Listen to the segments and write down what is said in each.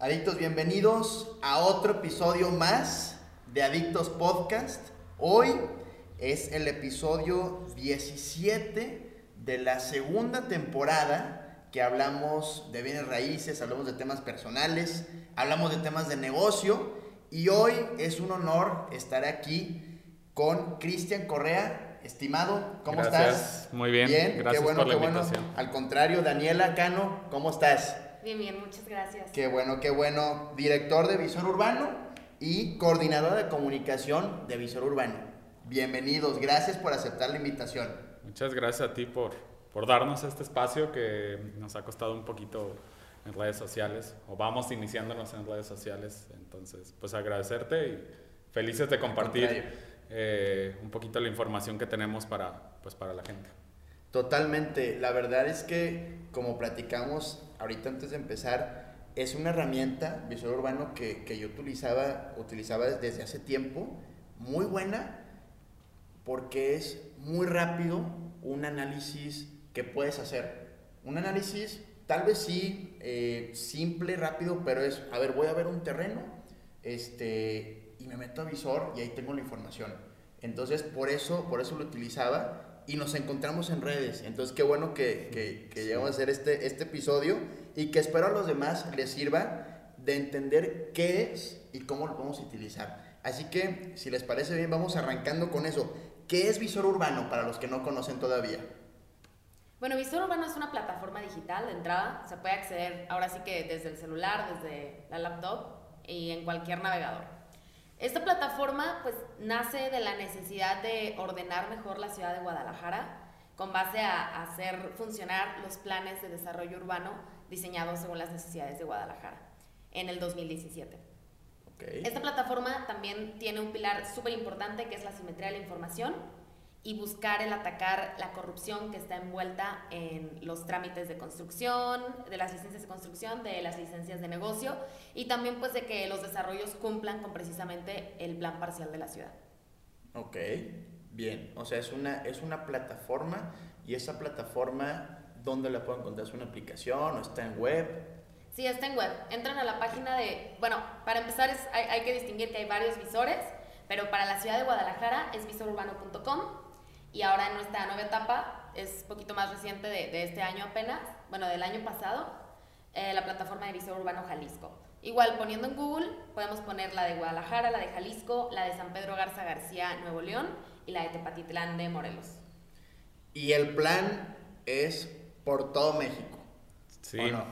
Adictos, bienvenidos a otro episodio más de Adictos Podcast. Hoy es el episodio 17 de la segunda temporada que hablamos de bienes raíces, hablamos de temas personales, hablamos de temas de negocio y hoy es un honor estar aquí con Cristian Correa. Estimado, ¿cómo Gracias. estás? Muy bien. Gracias qué bueno, por la qué bueno. invitación. Al contrario, Daniela Cano, ¿cómo estás? Bien, bien, muchas gracias. Qué bueno, qué bueno. Director de Visor Urbano y coordinadora de comunicación de Visor Urbano. Bienvenidos, gracias por aceptar la invitación. Muchas gracias a ti por, por darnos este espacio que nos ha costado un poquito en redes sociales, o vamos iniciándonos en redes sociales. Entonces, pues agradecerte y felices de compartir eh, un poquito la información que tenemos para, pues, para la gente. Totalmente, la verdad es que como platicamos ahorita antes de empezar, es una herramienta Visor Urbano que, que yo utilizaba, utilizaba desde hace tiempo, muy buena, porque es muy rápido un análisis que puedes hacer. Un análisis tal vez sí, eh, simple, rápido, pero es, a ver, voy a ver un terreno este, y me meto a visor y ahí tengo la información. Entonces, por eso, por eso lo utilizaba y nos encontramos en redes. Entonces, qué bueno que, que, llegamos a hacer este, este episodio y que espero a los demás les sirva de entender qué es y cómo lo podemos utilizar. Así que, si les parece bien, vamos arrancando con eso. ¿Qué es visor urbano para los que no conocen todavía? Bueno, Visor Urbano es una plataforma digital de entrada. Se puede acceder ahora sí que desde el celular, desde la laptop y en cualquier navegador. Esta plataforma pues nace de la necesidad de ordenar mejor la ciudad de Guadalajara con base a hacer funcionar los planes de desarrollo urbano diseñados según las necesidades de Guadalajara en el 2017. Okay. Esta plataforma también tiene un pilar súper importante que es la simetría de la información y buscar el atacar la corrupción que está envuelta en los trámites de construcción, de las licencias de construcción, de las licencias de negocio y también pues de que los desarrollos cumplan con precisamente el plan parcial de la ciudad. Ok, bien. O sea, es una, es una plataforma y esa plataforma, ¿dónde la puedo encontrar? ¿Es una aplicación o está en web? Sí, está en web. Entran a la página de, bueno, para empezar es, hay, hay que distinguir que hay varios visores, pero para la ciudad de Guadalajara es visorurbano.com y ahora en nuestra nueva etapa, es poquito más reciente de, de este año apenas, bueno, del año pasado, eh, la plataforma de Visor Urbano Jalisco. Igual poniendo en Google podemos poner la de Guadalajara, la de Jalisco, la de San Pedro Garza García, Nuevo León y la de Tepatitlán de Morelos. Y el plan es por todo México. Sí, ¿O no?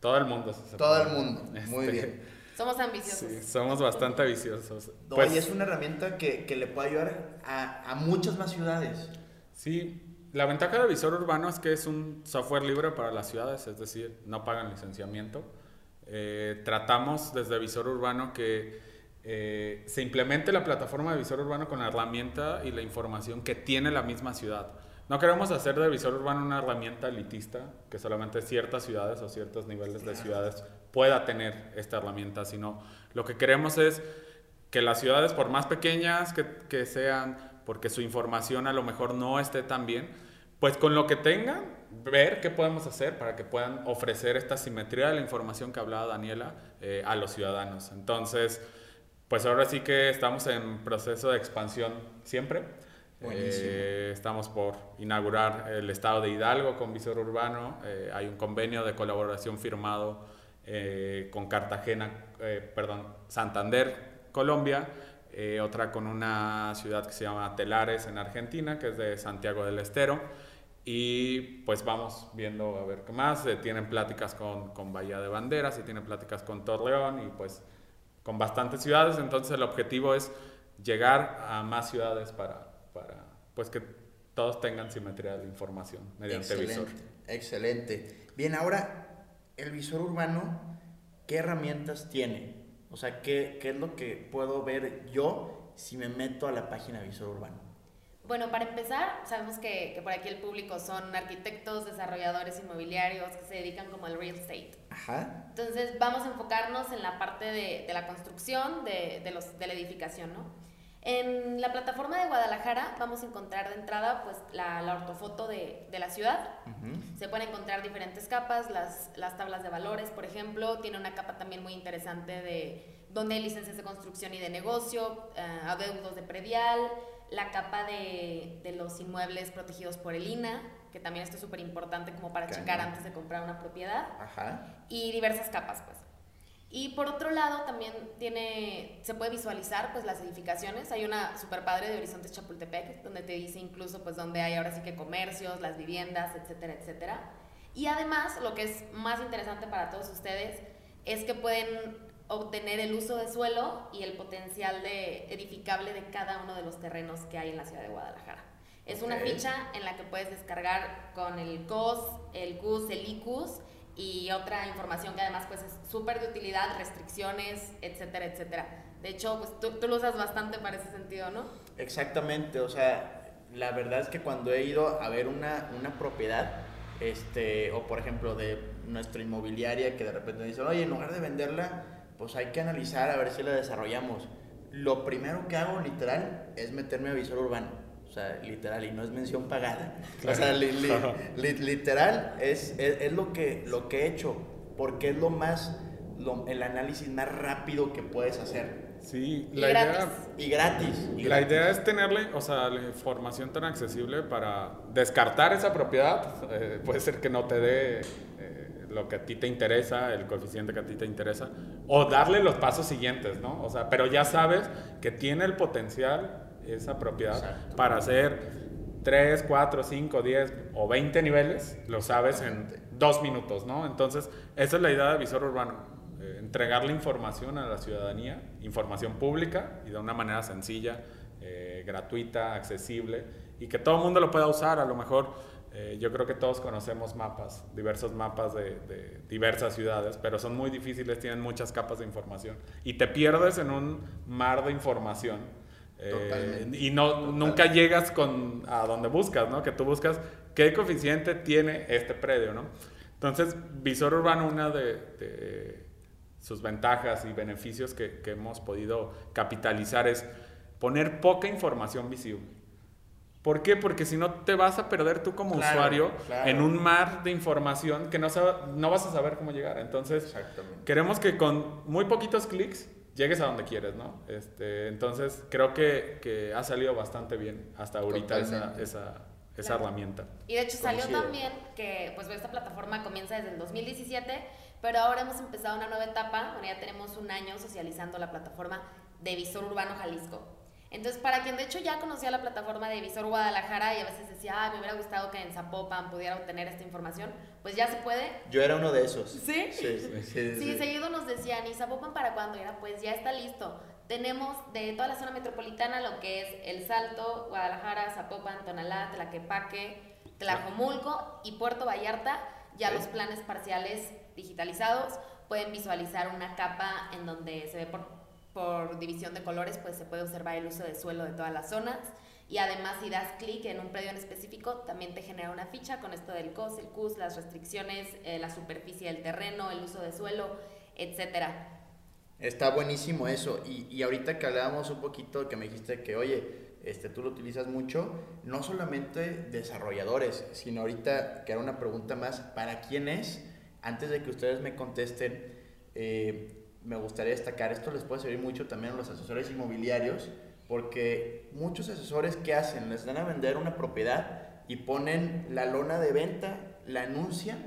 todo el mundo. se Todo el mundo. Muy Este, bien. Somos ambiciosos. Sí, somos bastante viciosos. No, Pues, y es una herramienta que, que le puede ayudar a, a muchas más ciudades. Sí, la ventaja de Visor Urbano es que es un software libre para las ciudades, es decir, no pagan licenciamiento. Eh, tratamos desde Visor Urbano que eh, se implemente la plataforma de Visor Urbano con la herramienta y la información que tiene la misma ciudad. No queremos hacer de Visor Urbano una herramienta elitista que solamente ciertas ciudades o ciertos niveles de ciudades pueda tener esta herramienta, sino lo que queremos es que las ciudades, por más pequeñas que, sean, porque su información a lo mejor no esté tan bien, pues con lo que tengan, ver qué podemos hacer para que puedan ofrecer esta simetría de la información que hablaba Daniela eh, a los ciudadanos. Entonces, pues ahora sí que estamos en proceso de expansión siempre. Eh, estamos por inaugurar el estado de Hidalgo con Visor Urbano. Eh, hay un convenio de colaboración firmado eh, con Cartagena, eh, perdón, Santander, Colombia. eh, otra con una ciudad que se llama Telares en Argentina, que es de Santiago del Estero. Y pues vamos viendo a ver qué más. Eh, tienen pláticas con, con Bahía de Banderas y tienen pláticas con Torreón y pues con bastantes ciudades. Entonces el objetivo es llegar a más ciudades para, para pues que todos tengan simetría de información mediante excelente, visor. excelente. Bien, ahora, el visor urbano, ¿qué herramientas tiene? O sea, ¿qué, qué es lo que puedo ver yo si me meto a la página visor urbano? Bueno, para empezar, sabemos que, que por aquí el público son arquitectos, desarrolladores inmobiliarios que se dedican como al real estate. Ajá. Entonces vamos a enfocarnos en la parte de, de la construcción de, de los, de la edificación, ¿no? En la plataforma de Guadalajara vamos a encontrar de entrada pues la, la ortofoto de, de, la ciudad. Se pueden encontrar diferentes capas, las, las tablas de valores, por ejemplo. Tiene una capa también muy interesante de donde hay licencias de construcción y de negocio, uh, adeudos de predial, la capa de, de, los inmuebles protegidos por el INA, que también esto es súper importante como para checar antes de comprar una propiedad. Ajá. Y diversas capas, pues. Y por otro lado, también tiene, se puede visualizar pues las edificaciones. Hay una super padre de Horizontes Chapultepec, donde te dice incluso pues dónde hay ahora sí que comercios, las viviendas, etcétera, etcétera. Y además, lo que es más interesante para todos ustedes es que pueden obtener el uso de suelo y el potencial de edificable de cada uno de los terrenos que hay en la ciudad de Guadalajara. Es okay. una ficha en la que puedes descargar con el COS, el CUS, el ICUS y otra información que además pues es súper de utilidad, restricciones, etcétera, etcétera. De hecho, pues tú, tú, lo usas bastante para ese sentido, ¿no? Exactamente, o sea, la verdad es que cuando he ido a ver una, una propiedad, este, o por ejemplo de nuestra inmobiliaria que de repente me dicen, oye, en lugar de venderla, pues hay que analizar a ver si la desarrollamos. Lo primero que hago literal es meterme a visor urbano sea, literal, y no es mención pagada. O sea, li, li, li, literal es, es, es, lo, que, lo que he hecho, porque es lo más, lo, el análisis más rápido que puedes hacer. Sí, y la gratis. idea... Y gratis. Y la gratis. idea es tenerle, o sea, la información tan accesible para descartar esa propiedad. Eh, puede ser que no te dé eh, lo que a ti te interesa, el coeficiente que a ti te interesa, o darle los pasos siguientes, ¿no? O sea, pero ya sabes que tiene el potencial esa propiedad Exacto. para hacer 3, 4, 5, 10 o 20 niveles, lo sabes en dos minutos, ¿no? Entonces, esa es la idea de visor urbano, eh, entregarle información a la ciudadanía, información pública y de una manera sencilla, eh, gratuita, accesible y que todo el mundo lo pueda usar. A lo mejor eh, yo creo que todos conocemos mapas, diversos mapas de, de, diversas ciudades, pero son muy difíciles, tienen muchas capas de información y te pierdes en un mar de información eh, y no, nunca llegas con a donde buscas, ¿no? Que tú buscas qué coeficiente tiene este predio, ¿no? Entonces, Visor Urbano, una de, de sus ventajas y beneficios que, que, hemos podido capitalizar es poner poca información visible. ¿Por qué? Porque si no te vas a perder tú como claro, usuario claro. en un mar de información que no, no vas a saber cómo llegar. Entonces, queremos que con muy poquitos clics llegues a donde quieres, ¿no? Este, entonces, creo que, que ha salido bastante bien hasta ahorita esa, esa, esa claro. herramienta. Y de hecho salió Coincido. también que pues esta plataforma comienza desde el 2017, pero ahora hemos empezado una nueva etapa, bueno, ya tenemos un año socializando la plataforma de Visor Urbano Jalisco. Entonces, para quien de hecho ya conocía la plataforma de Visor Guadalajara y a veces decía, ah, me hubiera gustado que en Zapopan pudiera obtener esta información, pues ya se puede. Yo era uno de esos. ¿Sí? Sí, sí, sí. sí seguido nos decían, ¿y Zapopan para cuándo? Era, pues ya está listo. Tenemos de toda la zona metropolitana lo que es El Salto, Guadalajara, Zapopan, Tonalá, Tlaquepaque, Tlajomulco y Puerto Vallarta, ya los planes parciales digitalizados. Pueden visualizar una capa en donde se ve por por división de colores, pues se puede observar el uso de suelo de todas las zonas. Y además, si das clic en un predio en específico, también te genera una ficha con esto del COS, el CUS, las restricciones, eh, la superficie del terreno, el uso de suelo, etcétera. Está buenísimo eso. Y, y ahorita que hablábamos un poquito, que me dijiste que, oye, este, tú lo utilizas mucho, no solamente desarrolladores, sino ahorita que era una pregunta más, ¿para quién es? Antes de que ustedes me contesten, eh, me gustaría destacar, esto les puede servir mucho también a los asesores inmobiliarios, porque muchos asesores que hacen, les dan a vender una propiedad y ponen la lona de venta, la anuncian,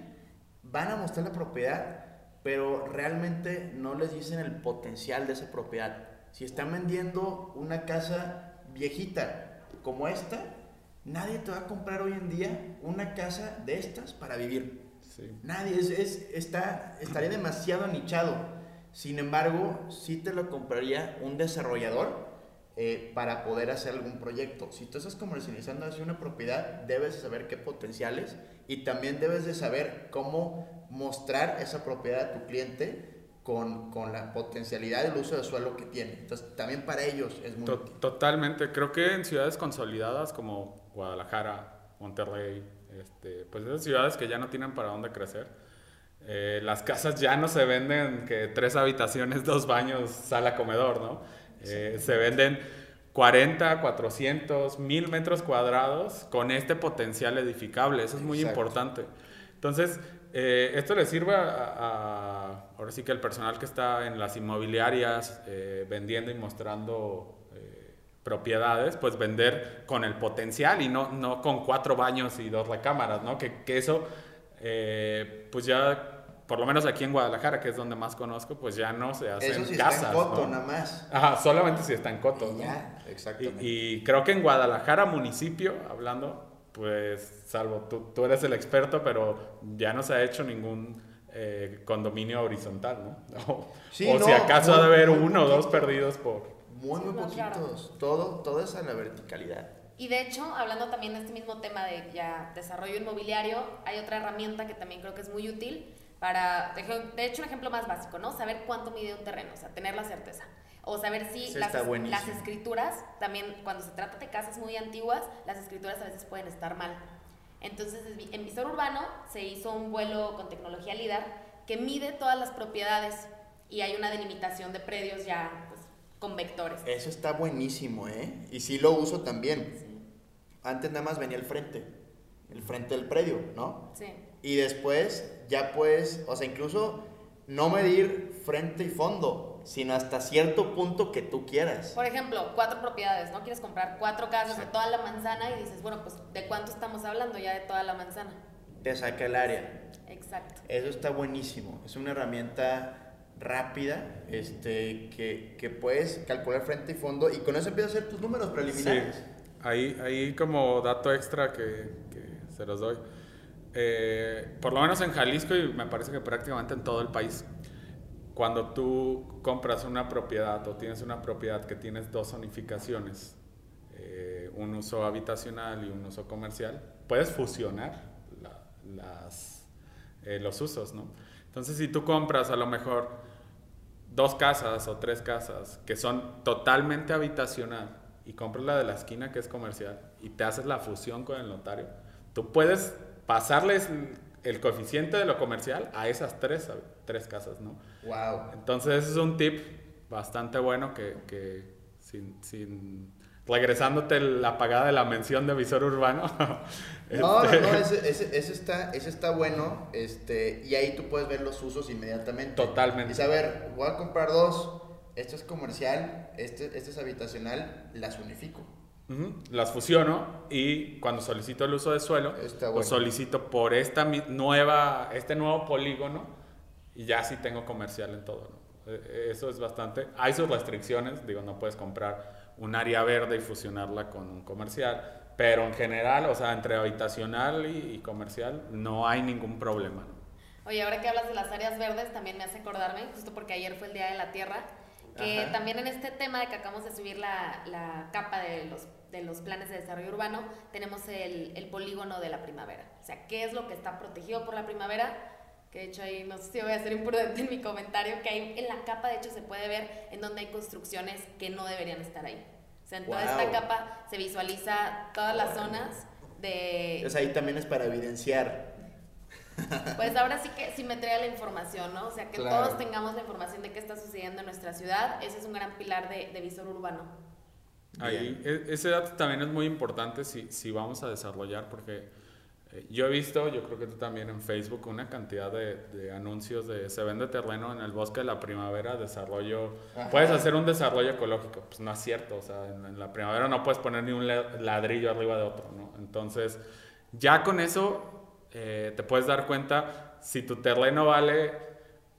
van a mostrar la propiedad, pero realmente no les dicen el potencial de esa propiedad. Si están vendiendo una casa viejita como esta, nadie te va a comprar hoy en día una casa de estas para vivir. Sí. Nadie, es, es, está, estaría demasiado nichado. Sin embargo, sí te lo compraría un desarrollador eh, para poder hacer algún proyecto. Si tú estás comercializando así una propiedad, debes de saber qué potenciales y también debes de saber cómo mostrar esa propiedad a tu cliente con, con la potencialidad del uso de suelo que tiene. Entonces, también para ellos es muy Totalmente. Creo que en ciudades consolidadas como Guadalajara, Monterrey, este, pues esas ciudades que ya no tienen para dónde crecer, eh, las casas ya no se venden que tres habitaciones, dos baños, sala, comedor, ¿no? Eh, se venden 40, 400, 1000 metros cuadrados con este potencial edificable. Eso es muy Exacto. importante. Entonces, eh, esto le sirve a, a- ahora sí que el personal que está en las inmobiliarias eh, vendiendo y mostrando eh, propiedades, pues vender con el potencial y no, no con cuatro baños y dos recámaras, ¿no? Que, que eso, eh, pues ya, por lo menos aquí en Guadalajara, que es donde más conozco, pues ya no se hacen Eso sí casas, está en Coto, ¿no? nada más. Ajá, solamente si está en Coto, Y ¿no? ya, exactamente. Y, y creo que en Guadalajara, municipio, hablando, pues, salvo tú, tú eres el experto, pero ya no se ha hecho ningún eh, condominio horizontal, ¿no? O, Sí, o no, si acaso muy- ha de haber uno o dos perdidos por... Muy, muy poquitos. Todo, todo es a la verticalidad. Y de hecho, hablando también de este mismo tema de ya desarrollo inmobiliario, hay otra herramienta que también creo que es muy útil para, de hecho, un ejemplo más básico, ¿no? Saber cuánto mide un terreno, o sea, tener la certeza. O saber si las, las escrituras, también cuando se trata de casas muy antiguas, las escrituras a veces pueden estar mal. Entonces, en Visor Urbano se hizo un vuelo con tecnología LIDAR que mide todas las propiedades y hay una delimitación de predios ya pues, con vectores. Eso está buenísimo, ¿eh? Y sí lo uso también. Antes nada más venía el frente, el frente del predio, ¿no? Sí. Y después ya puedes, o sea, incluso no medir frente y fondo, sino hasta cierto punto que tú quieras. Por ejemplo, cuatro propiedades, ¿no? Quieres comprar cuatro casas de toda la manzana y dices, bueno, pues ¿de cuánto estamos hablando ya de toda la manzana? Te saca el área. Exacto. Eso está buenísimo. Es una herramienta rápida este, que, que puedes calcular frente y fondo y con eso empiezas a hacer tus números Sí, preliminares. Ahí, ahí como dato extra que, que se los doy. Eh, por lo menos en Jalisco y me parece que prácticamente en todo el país, cuando tú compras una propiedad o tienes una propiedad que tienes dos zonificaciones, eh, un uso habitacional y un uso comercial, puedes fusionar la- las, eh, los usos, ¿no? Entonces, si tú compras a lo mejor dos casas o tres casas que son totalmente habitacional y compras la de la esquina que es comercial y te haces la fusión con el notario, tú puedes pasarles el coeficiente de lo comercial a esas tres, tres casas, ¿no? Wow. Entonces ese es un tip bastante bueno que, que sin, sin- regresándote la pagada de la mención de visor urbano. No, no, este, no, ese, ese, ese está, ese está bueno, este, y ahí tú puedes ver los usos inmediatamente. Totalmente. Y saber, voy a comprar dos, esto es comercial, este, este es habitacional, las unifico. Ujú, Las fusiono y cuando solicito el uso de suelo, Está pues bueno. solicito por esta nueva, este nuevo polígono y ya sí tengo comercial en todo. ¿no? Eh, eh, Eso es bastante. Hay sus restricciones, digo, no puedes comprar un área verde y fusionarla con un comercial, pero en general, o sea, entre habitacional y, y comercial, no hay ningún problema. ¿no? Oye, ahora que hablas de las áreas verdes, también me hace acordarme, justo porque ayer fue el Día de la Tierra, que Ajá. también en este tema de que acabamos de subir la, la capa de los, de los planes de desarrollo urbano, tenemos el, el polígono de la primavera. O sea, ¿qué es lo que está protegido por la primavera? Que de hecho ahí, no sé si voy a ser imprudente en mi comentario, que ahí en la capa de hecho se puede ver en donde hay construcciones que no deberían estar ahí. O sea, en toda Guau. esta capa se visualiza todas las zonas de... Entonces ahí también es para evidenciar. Pues ahora sí que simetría la información, ¿no? O sea, que Claro. todos tengamos la información de qué está sucediendo en nuestra ciudad. Ese es un gran pilar de, de visor urbano. Ahí, e- ese dato también es muy importante si, si vamos a desarrollar, porque eh, yo he visto, yo creo que tú también en Facebook, una cantidad de, de anuncios de se vende terreno en el bosque de la primavera, desarrollo, Ajá. puedes hacer un desarrollo ecológico, pues no es cierto, o sea, en, en la primavera no puedes poner ni un la- ladrillo arriba de otro, ¿no? Entonces, ya con eso eh, te puedes dar cuenta si tu terreno vale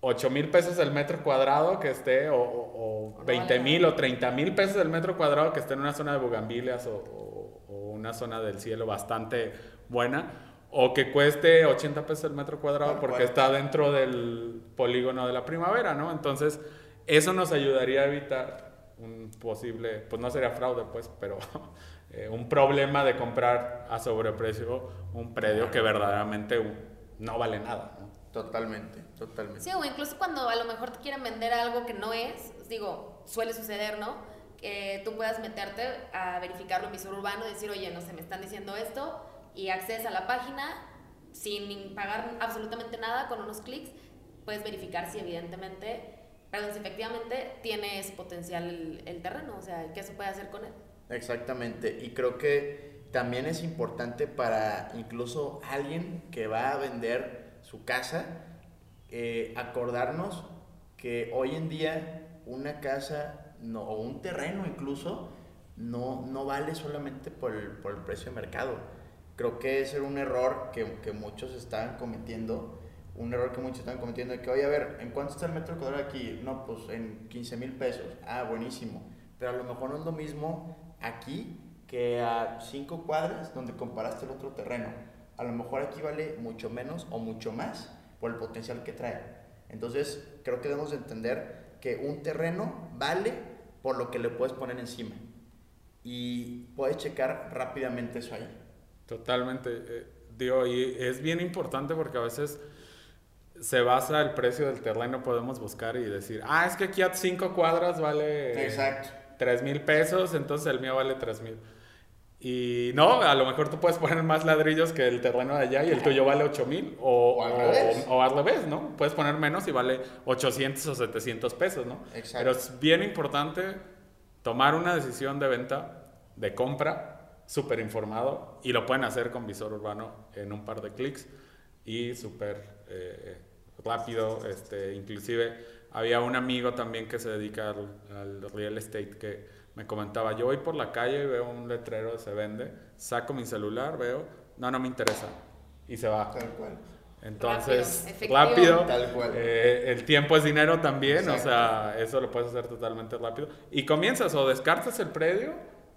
8 mil pesos el metro cuadrado que esté, o, o, o No 20 vale mil o 30 mil pesos el metro cuadrado que esté en una zona de bugambilias o, o- una zona del cielo bastante buena, o que cueste 80 pesos el metro cuadrado porque está dentro del polígono de la primavera, ¿no? Entonces, eso nos ayudaría a evitar un posible, pues no sería fraude, pues, pero eh, un problema de comprar a sobreprecio un predio que verdaderamente no vale nada, ¿no? Totalmente, totalmente. Sí, o incluso cuando a lo mejor te quieren vender algo que no es, digo, suele suceder, ¿no? Que tú puedas meterte a verificarlo en visor urbano y decir, oye, no sé, me están diciendo esto, y accedes a la página sin pagar absolutamente nada con unos clics, puedes verificar si evidentemente perdón, si efectivamente tiene ese potencial el, el terreno, o sea, qué se puede hacer con él. Exactamente, y creo que también es importante para incluso alguien que va a vender su casa, eh, acordarnos que hoy en día una casa o un terreno incluso no, no vale solamente por el, por el precio de mercado. Creo que ese era un error que, que muchos estaban cometiendo un error que muchos están cometiendo de que, oye, a ver, ¿en cuánto está el metro cuadrado aquí? No, pues en 15 mil pesos. Ah, buenísimo. Pero a lo mejor no es lo mismo aquí que a 5 cuadras donde comparaste el otro terreno. A lo mejor aquí vale mucho menos o mucho más por el potencial que trae. Entonces, creo que debemos entender que un terreno vale por lo que le puedes poner encima. Y puedes checar rápidamente eso ahí. Totalmente. Eh, digo, y es bien importante porque a veces se basa el precio del terreno, podemos buscar y decir, ah, es que aquí a cinco cuadras vale Exacto. 3 mil pesos, entonces el mío vale 3 mil. Y no, a lo mejor tú puedes poner más ladrillos que el terreno de allá y el tuyo vale 8 mil. O, O revés. o al revés, ¿no? Puedes poner menos y vale 800 o 700 pesos, ¿no? Exacto. Pero es bien importante tomar una decisión de venta, de compra, súper informado. Y lo pueden hacer con visor urbano en un par de clics y súper eh, rápido. Este, inclusive había un amigo también que se dedica al, al real estate que me comentaba, yo voy por la calle y veo un letrero se vende, saco mi celular, veo, no, no me interesa. Y se va. Tal cual. Entonces, Rápido. Tal cual. eh, el tiempo es dinero también, Exacto. o sea, eso lo puedes hacer totalmente rápido. Y comienzas o descartas el predio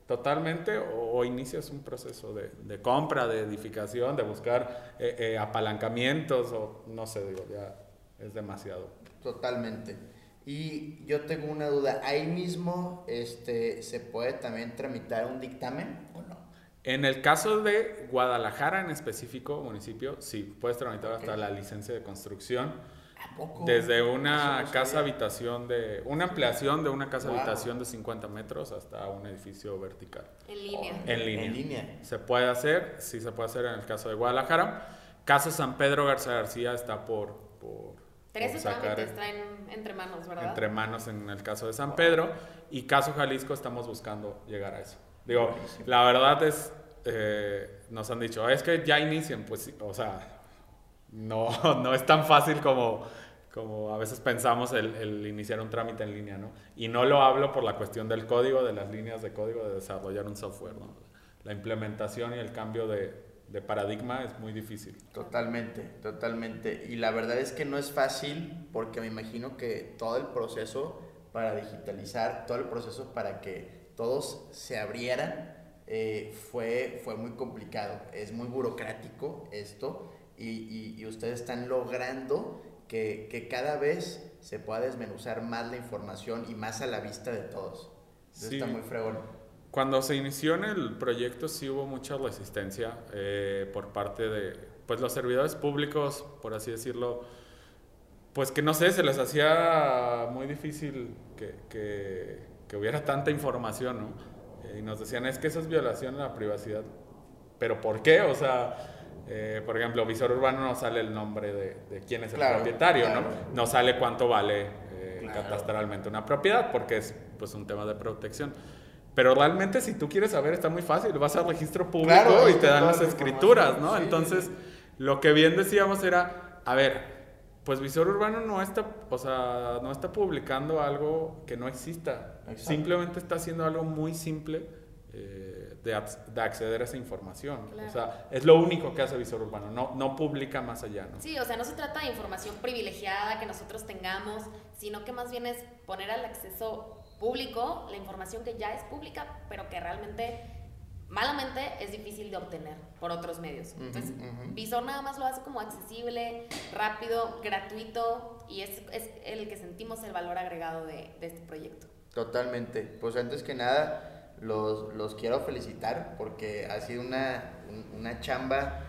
totalmente o, o inicias un proceso de, de compra, de edificación, de buscar eh, eh, apalancamientos o no sé, digo, ya es demasiado. Totalmente. Y yo tengo una duda, ahí mismo este, se puede también tramitar un dictamen o no? En el caso de Guadalajara en específico, municipio, sí, puedes tramitar hasta la licencia de construcción. ¿A poco? Desde una no casa habitación de, una ampliación de una casa Wow. habitación de 50 metros hasta un edificio vertical. En línea. En línea. En línea. Se puede hacer, sí se puede hacer en el caso de Guadalajara. Caso San Pedro Garza García está por, por, Sacar trámites traen entre manos, ¿verdad? entre manos en el caso de San Pedro. Y caso Jalisco estamos buscando llegar a eso. Digo, Buenísimo. la verdad es, eh, nos han dicho, es que ya inicien, pues, o sea, no, no es tan fácil como, como a veces pensamos el, el iniciar un trámite en línea, ¿no? Y no lo hablo por la cuestión del código, de las líneas de código de desarrollar un software, ¿no? La implementación y el cambio de, de paradigma es muy difícil. Totalmente, totalmente. Y la verdad es que no es fácil porque me imagino que todo el proceso para digitalizar, todo el proceso para que todos se abrieran, eh, fue, fue muy complicado. Es muy burocrático esto y, y- y ustedes están logrando que, que cada vez se pueda desmenuzar más la información y más a la vista de todos. Eso Sí. está muy fregón. Cuando se inició en el proyecto sí hubo mucha resistencia eh, por parte de pues los servidores públicos, por así decirlo, pues que no sé, se les hacía muy difícil que, que- que hubiera tanta información, ¿no? Eh, y nos decían, es que eso es violación a la privacidad. ¿Pero por qué? O sea, eh, por ejemplo, Visor Urbano no sale el nombre de, de quién es el Claro, propietario, claro. ¿no? No sale cuánto vale eh, Claro. catastralmente una propiedad, porque es pues un tema de protección. Pero realmente si tú quieres saber está muy fácil, vas al registro público Claro, y te dan las la escrituras, ¿no? sí, Entonces, sí. lo que bien decíamos era, a ver, pues Visor Urbano no está, o sea, no está publicando algo que no exista. Exacto. Simplemente está haciendo algo muy simple eh, de acceder a esa información. Claro. O sea, es lo único que hace Visor Urbano, no, no publica más allá, ¿no? Sí, o sea, no se trata de información privilegiada que nosotros tengamos, sino que más bien es poner al acceso público la información que ya es pública, pero que realmente, malamente, es difícil de obtener por otros medios. Ujú, Entonces. Visor nada más lo hace como accesible, rápido, gratuito, y es, es el que sentimos el valor agregado de, de este proyecto. Totalmente. Pues antes que nada, los, los quiero felicitar porque ha sido una, un- una chamba,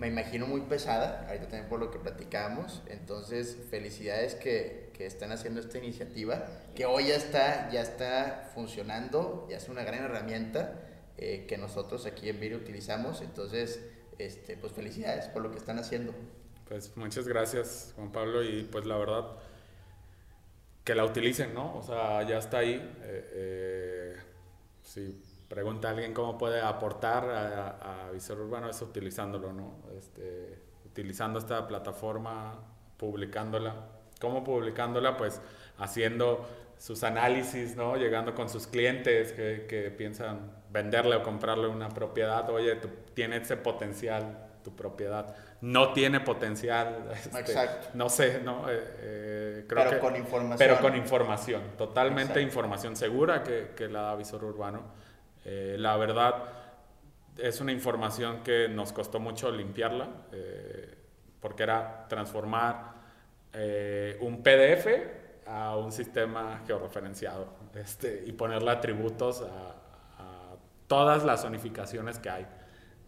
me imagino, muy pesada, ahorita también por lo que platicábamos. Entonces, felicidades que, que están haciendo esta iniciativa, que hoy ya está, ya está funcionando, ya es una gran herramienta eh, que nosotros aquí en Viri utilizamos. Entonces, este, pues felicidades por lo que están haciendo. Pues muchas gracias, Juan Pablo, y pues la verdad, que la utilicen, ¿no? O sea, ya está ahí. Eh, eh, si pregunta a alguien cómo puede aportar a, a, Visor Urbano, es utilizándolo, ¿no? Este, utilizando esta plataforma, publicándola. ¿Cómo publicándola? Pues haciendo sus análisis, ¿no? Llegando con sus clientes que, que piensan venderle o comprarle una propiedad. Oye, tú, tiene ese potencial tu propiedad. No tiene potencial. Este, Exacto. No sé, ¿no? Eh, eh, creo pero con información. Pero con información. Totalmente información segura que, que, la da Visor Urbano. Eh, la verdad, es una información que nos costó mucho limpiarla, porque era transformar un PDF a un sistema georreferenciado este, y ponerle atributos a, a todas las zonificaciones que hay.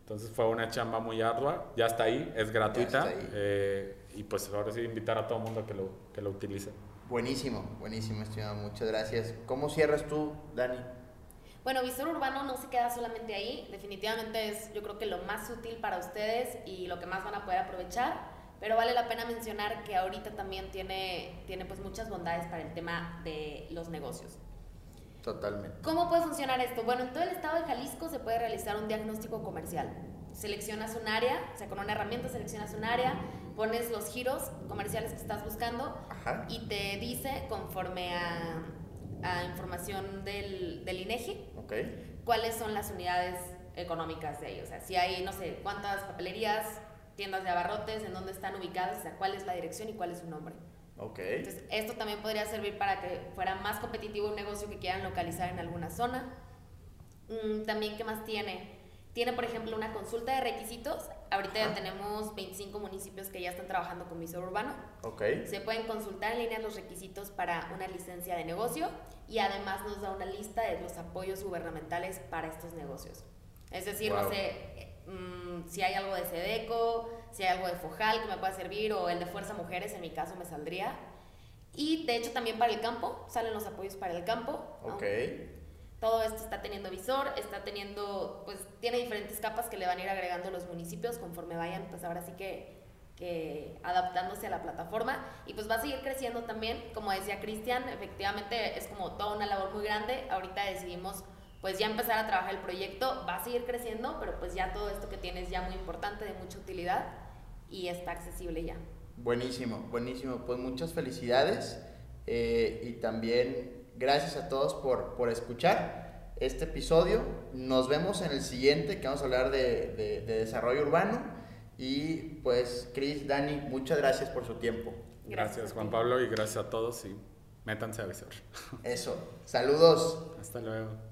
Entonces fue una chamba muy ardua, ya está ahí, es gratuita eh, y pues ahora sí invitar a todo el mundo que lo, que lo utilice. Buenísimo, buenísimo, estimado, muchas gracias. ¿Cómo cierras tú, Dani? Bueno, Visor Urbano no se queda solamente ahí, definitivamente es yo creo que lo más útil para ustedes y lo que más van a poder aprovechar, pero vale la pena mencionar que ahorita también tiene, tiene pues muchas bondades para el tema de los negocios. Totalmente. ¿Cómo puede funcionar esto? Bueno, en todo el estado de Jalisco se puede realizar un diagnóstico comercial. Seleccionas un área, o sea, con una herramienta seleccionas un área, pones los giros comerciales que estás buscando y te dice, conforme a, a información del, del INEGI, okay. cuáles son las unidades económicas de ellos. O sea, si hay, no sé, cuántas papelerías, tiendas de abarrotes, en dónde están ubicadas, o sea, cuál es la dirección y cuál es su nombre. Entonces, esto también podría servir para que fuera más competitivo un negocio que quieran localizar en alguna zona. Mm, también, ¿qué más tiene? Tiene, por ejemplo, una consulta de requisitos. Ahorita ya tenemos 25 municipios que ya están trabajando con visor urbano. Okay. Se pueden consultar en línea los requisitos para una licencia de negocio y además nos da una lista de los apoyos gubernamentales para estos negocios. Es decir, no sé, Mm, si hay algo de Sedeco, si hay algo de Fojal que me pueda servir, o el de Fuerza Mujeres, en mi caso me saldría. Y de hecho también para el campo, salen los apoyos para el campo. Ok. Todo esto está teniendo visor, está teniendo, pues tiene diferentes capas que le van a ir agregando los municipios conforme vayan, pues ahora sí que, que adaptándose a la plataforma. Y pues va a seguir creciendo también, como decía Cristian, efectivamente es como toda una labor muy grande. Ahorita decidimos pues ya empezar a trabajar el proyecto, va a seguir creciendo, pero pues ya todo esto que tienes ya muy importante, de mucha utilidad y está accesible ya. Buenísimo, buenísimo. Pues muchas felicidades eh, y también gracias a todos por, por escuchar este episodio. Nos vemos en el siguiente que vamos a hablar de, de, de desarrollo urbano. Y pues, Cris, Dani, muchas gracias por su tiempo. Gracias, Juan Pablo, y gracias a todos y métanse a visor. Eso. Saludos. Hasta luego.